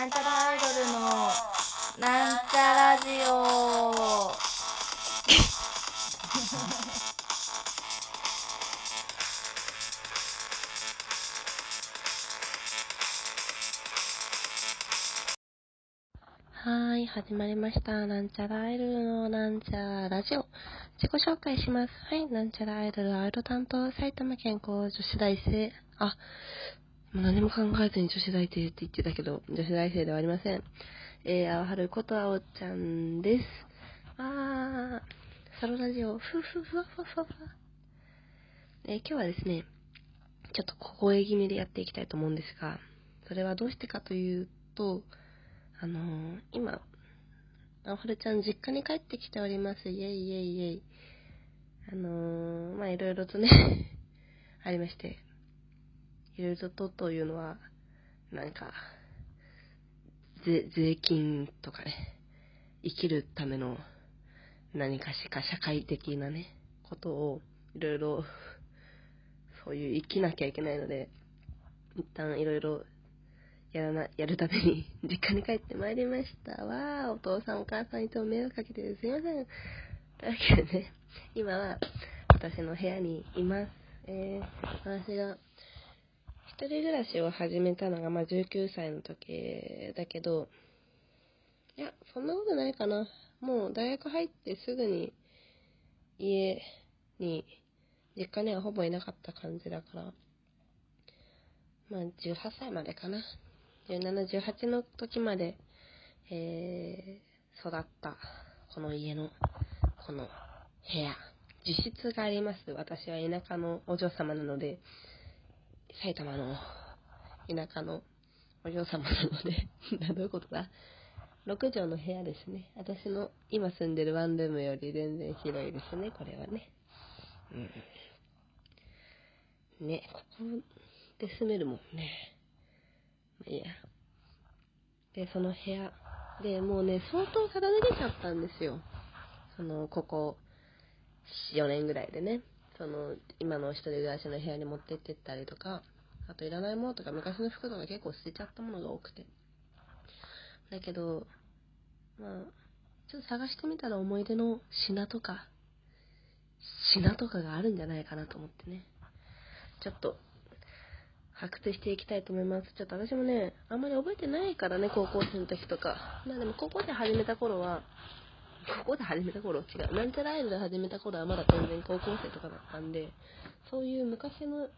なんちゃらアイドルのなんちゃラジオはーい、始まりました。なんちゃらアイドルのなんちゃラジオ。自己紹介します。はい、なんちゃらアイドルアイド担当、埼玉県高女子大生。あ、もう何も考えずに女子大生って言ってたけど、女子大生ではありません。えー、あわはることあおちゃんです。わー、サロラジオ、ふふふわふわふわふ。えー、今日はですね、ちょっと小声気味でやっていきたいと思うんですが、それはどうしてかというと、あのー、今、あはるちゃん実家に帰ってきております。イェイイェイイェイ。あのー、まあいろいろとね、ありまして、いろいろとというのは、なんか、税、税金とかね、生きるための何かしか社会的なね、ことをいろいろ、そういう生きなきゃいけないので、一旦いろいろやらな、やるために 実家に帰ってまいりました。わー、お父さんお母さんいつも迷惑かけてすいません。というわけでね、今は私の部屋にいます。えー、私が人暮らしを始めたのがまあ19歳の時だけど、いや、そんなことないかな。もう大学入ってすぐに家に、実家にはほぼいなかった感じだから、まあ18歳までかな。17、18の時まで、えー、育った、この家の、この部屋。自室があります。私は田舎のお嬢様なので、埼玉の田舎のお嬢様なので、どういうことだ ?6 畳の部屋ですね。私の今住んでるワンルームより全然広いですね、これはね。うん。ね、ここで住めるもんね。まあいいや。で、その部屋。で、もうね、相当片付けちゃったんですよ。その、ここ、4年ぐらいでね。その、今の一人暮らしの部屋に持ってってったりとか、あといらないものとか昔の服とか結構捨てちゃったものが多くて。だけど、まあ、ちょっと探してみたら思い出の品とか、品とかがあるんじゃないかなと思ってね。ちょっと、発掘していきたいと思います。ちょっと私もね、あんまり覚えてないからね、高校生の時とか。まあでも高校生始めた頃は、高校で始めた頃違う。なんちゃらアイドル始めた頃はまだ全然高校生とかだったんで、そういう昔の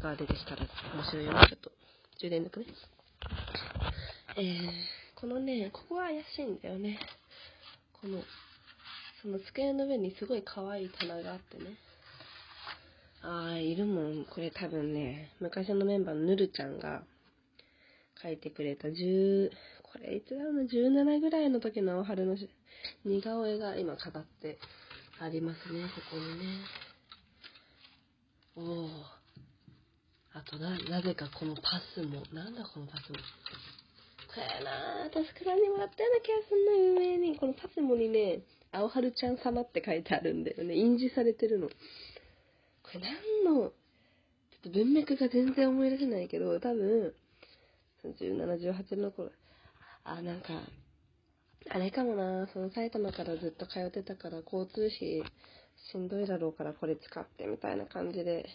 が出てきたら面白いよね。ちょっと、充電抜くね。えー、このね、ここは怪しいんだよね。この、その机の上にすごい可愛い棚があってね。ああ、いるもん。これ多分ね、昔のメンバーのぬるちゃんが書いてくれた10、これいつだろうな、17ぐらいの時の春の似顔絵が今飾ってありますね、ここにね。おお。あとな、なぜかこのパスも、なんだこのパスも。これなぁ、私からにもらったような気がすんの、有名に。このパスモにね、青春ちゃん様って書いてあるんだよね。印字されてるの。これ何の、ちょっと文脈が全然思い出せないけど、多分、17、18の頃、あ、なんか、あれかもな、その埼玉からずっと通ってたから、交通費しんどいだろうからこれ使ってみたいな感じで、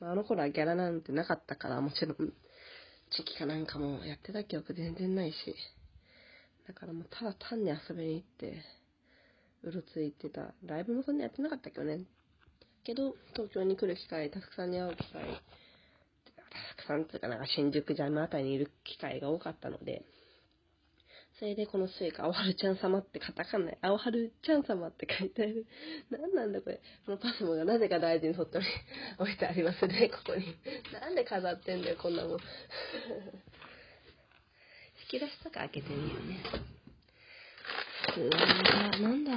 まあ、あの頃はギャラなんてなかったから、もちろん、チキかなんかもやってた記憶全然ないし、だからもうただ単に遊びに行って、うろついてた。ライブもそんなやってなかったけどね。けど、東京に来る機会、たくさんに会う機会、さんっていうかなんか新宿ジャムあたりにいる機会が多かったので、それでこのスイカ、青春ちゃん様ってカタカナ、青春ちゃん様って書いてある。なんなんだこれ。このパスモがなぜか大事にそっとに置いてありますね、ここに。なんで飾ってんだよ、こんなもん。引き出しとか開けてみようね。うわーなんだ？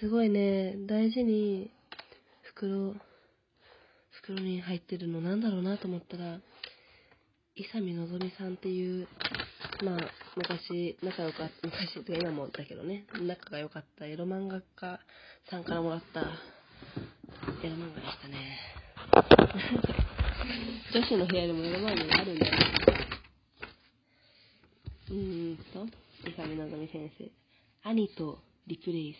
すごいね、大事に袋、袋に入ってるのなんだろうなと思ったら、伊佐美のぞみさんっていう、まあ、昔、仲良かった、昔って今もだけどね、仲が良かったエロ漫画家さんからもらったエロ漫画でしたね。女子の部屋にもエロ漫画があるんだよね。ーんと、伊上のぞみ先生。兄とリプレイス。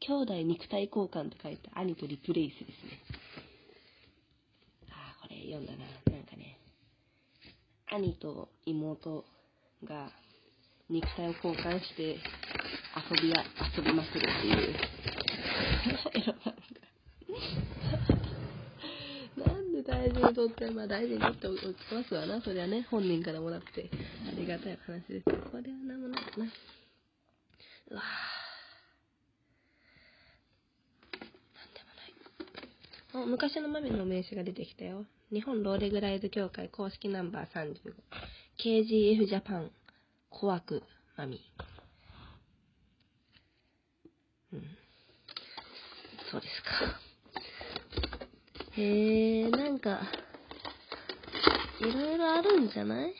兄弟肉体交換と書いて兄とリプレイスですね。読んだな。なんかね、兄と妹が肉体を交換して遊びや、遊びまくるっていう。なんで大事にとって、まあ大事にとっておきますわな。それはね、本人からもらってありがたい話です。これはなんもないかな。うわぁ。なんでもない。お、昔のマミの名刺が出てきたよ。日本ローレグライズ協会公式ナンバー35。KGF ジャパン、コアクマミ。うん。そうですか。へえ、なんか、いろいろあるんじゃない？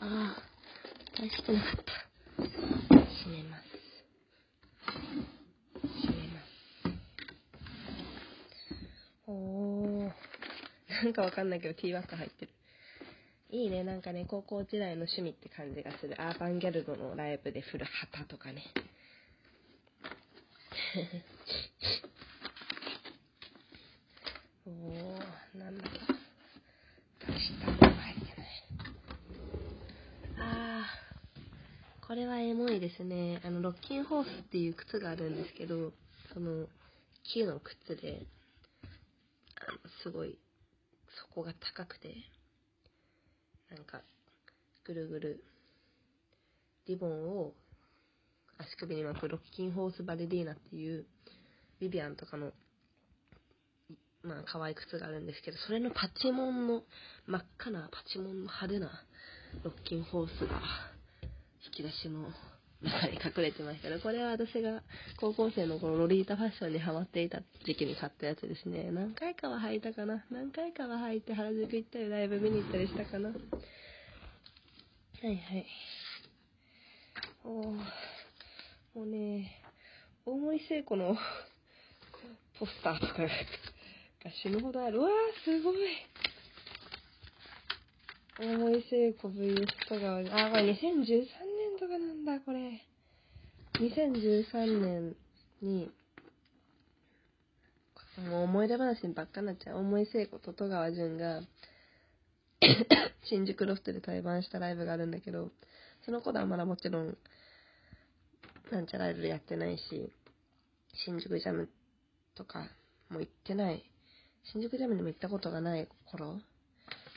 ああ、大してなかった。閉めます。閉めます。おー。かわかんないけど、ティー入ってる。いいね、なんかね、高校時代の趣味って感じがする。アーバンギャルドのライブで振る旗とかね。おー、なんだか。大したのが入ってない。あー、これはエモいですね。あの、ロッキンホースっていう靴があるんですけど、その、木の靴で、あの、すごい、底が高くて、なんか、ぐるぐる、リボンを足首に巻くロッキンホースバレリーナっていう、ビビアンとかの、まあ、可愛い靴があるんですけど、それのパチモンの、真っ赤なパチモンの派手なロッキンホースが、引き出しの中に隠れてましたね。これは私が高校生の頃、ロリータファッションにハマっていた時期に買ったやつですね。何回かは履いたかな。何回かは履いて原宿行ったり、ライブ見に行ったりしたかな。はいはい。おもうね、大森聖子の ポスターとかが死ぬほどある。うわー、すごい。大森聖子 VS とか、あ、これ2013年年とかなんだ、これ。2013年に、もう思い出話にばっかなっちゃう。大森聖子と戸川淳が、新宿ロフトで対バンしたライブがあるんだけど、その頃はまだもちろん、なんちゃらライブやってないし、新宿ジャムとかも行ってない、新宿ジャムにも行ったことがない頃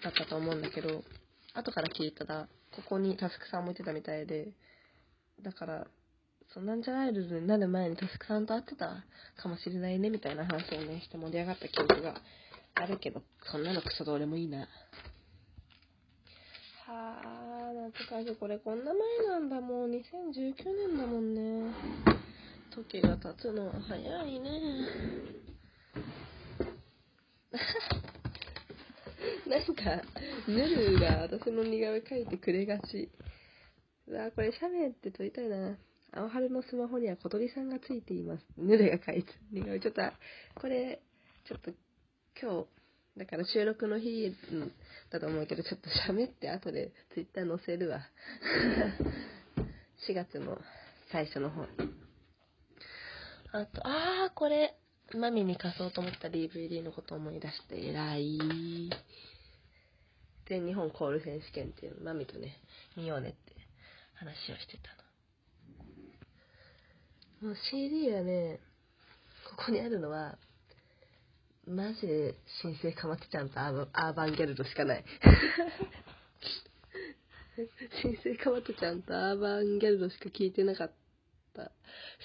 だったと思うんだけど、後から聞いたら、ここにタスクさんも行ってたみたいで、だから、そのなんちゃらアイドルになる前にタスクさんと会ってた？かもしれないね、みたいな話をね、して盛り上がった記憶があるけど、そんなのクソどうでもいいな。はあ、懐かしい。これこんな前なんだもん。2019年だもんね。時が経つのは早いね。なんか、ヌルが私の似顔絵描いてくれがち。うわこれ写メって撮りたいな。青春のスマホには小鳥さんがついています。ヌルが描いて似顔絵。ちょっと、これ、ちょっと、今日、だから収録の日だと思うけど、ちょっと喋って後でツイッター載せるわ。4月の最初の方に。あと、あー、これ、マミに貸そうと思った DVD のこと思い出して、偉い。全日本コール選手権っていうの、マミとね、見ようねって話をしてたの。もう CD はね、ここにあるのは、マジで新生 かまってちゃんとアーバンアーバンギャルドしかない。新生かまってちゃんとアーバンギャルドしか聞いてなかった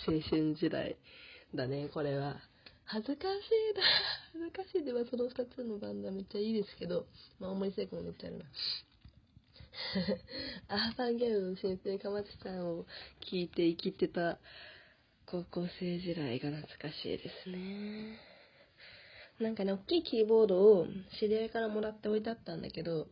青春時代だね、これは。恥ずかしいな。恥ずかしいではその2つのバンドはめっちゃいいですけど、まあ思い成功もめっちゃあるな。アーバンギャルの新生かまちゃんを聞いて生きてた高校生時代が懐かしいですね。なんかね、大きいキーボードを知り合いからもらって置いてあったんだけど、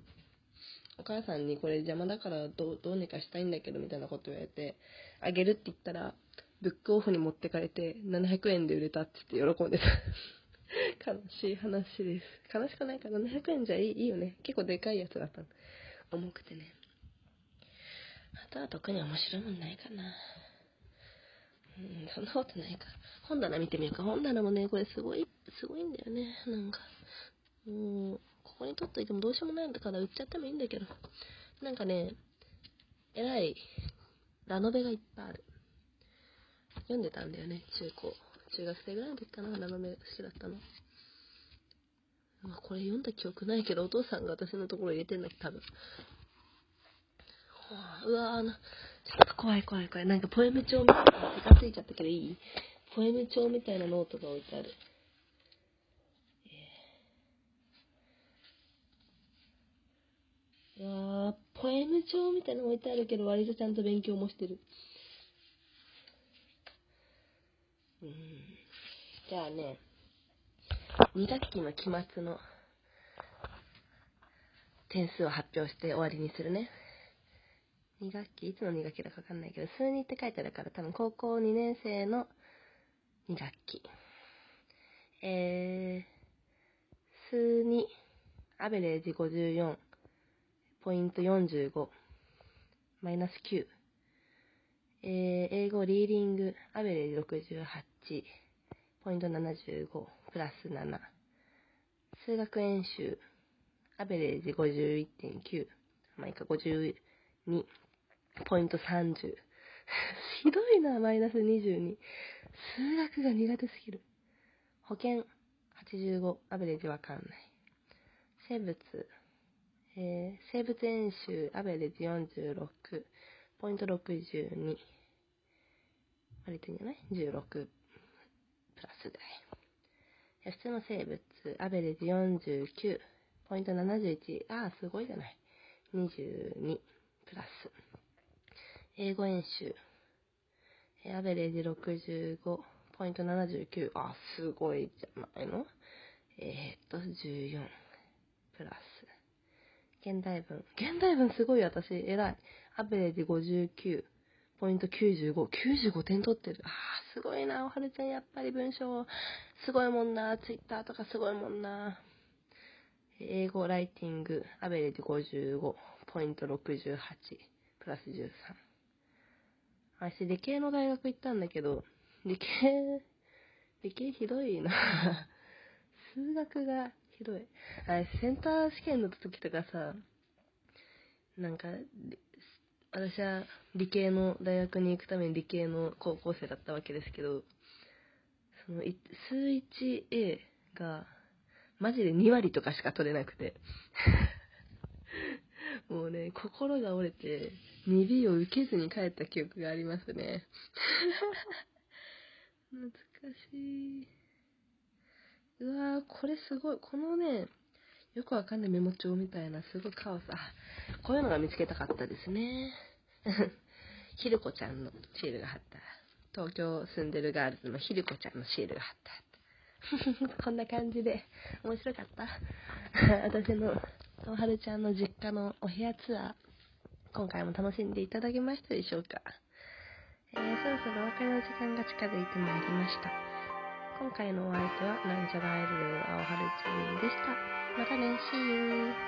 お母さんにこれ邪魔だからどうにかしたいんだけどみたいなこと言われて、あげるって言ったら、ブックオフに持ってかれて700円で売れたって言って喜んでた。悲しい話です。悲しくないか700円じゃいいいいよね。結構でかいやつだったの。重くてね。あとは特に面白いもんないかな。うん、そんなことないか。本棚見てみようか。本棚もね、これすごい、すごいんだよね。なんか。もう、ここに取っといてもどうしようもないんだから売っちゃってもいいんだけど。なんかね、えらい、ラノベがいっぱいある。読んでたんだよね、中高。中学生ぐらいの時かな、ラノベ好きだったの。まあ、これ読んだ記憶ないけど、お父さんが私のところ入れてんだけど、多分。うわぁ、ちょっと怖い怖い怖い。なんかポエム帳みたいな、手がついちゃったけどいい？ポエム帳みたいなノートが置いてある。いやー、ポエム帳みたいなの置いてあるけど、割とちゃんと勉強もしてる。じゃあね、2学期の期末の点数を発表して終わりにするね。2学期、いつの2学期だかわかんないけど、数2って書いてあるから、多分高校2年生の2学期。えー、数2、アベレージ54、ポイント45、マイナス9。えー、英語リーディング、アベレージ68、ポイント75、プラス7。数学演習、アベレージ51.9、まあいいか52、ポイント30。ひどいな、マイナス22。数学が苦手すぎる。保険85、アベレージわかんない。生物、えー、生物演習、アベレージ46、ポイント62。割といいんじゃない ?16 プラスぐらい。普通の生物、アベレージ49、ポイント71。ああ、すごいじゃない。22プラス。英語演習。アベレージ65、ポイント79。あ、すごいじゃないの？えー、っと、14、プラス。現代文。現代文すごい私、偉い。アベレージ59、ポイント95。95点取ってる。あー、すごいな、おはるちゃん。やっぱり文章、すごいもんな。ツイッターとかすごいもんな。英語ライティング、アベレージ55、ポイント68、プラス13。私、理系の大学行ったんだけど、理系、理系ひどいな。数学がひどい。あれ、センター試験の時とかさ、なんか、私は理系の大学に行くために理系の高校生だったわけですけど、その、数 1A が、マジで2割とかしか取れなくて。もうね、心が折れて、2B を受けずに帰った記憶がありますね。懐かしい。うわー、これすごい。このね、よくわかんないメモ帳みたいな、すごいカオス。あ、こういうのが見つけたかったですね。ひるこちゃんのシールが貼った。東京住んでるガールズのひるこちゃんのシールが貼った。こんな感じで、面白かった。私の、おはるちゃんの実家のお部屋ツアー。今回も楽しんでいただけましたでしょうか、えー、そろそろお別れの時間が近づいてまいりました。今回のお相手は、なんちゃらアイドル青春ちゃんでした。またね、See you!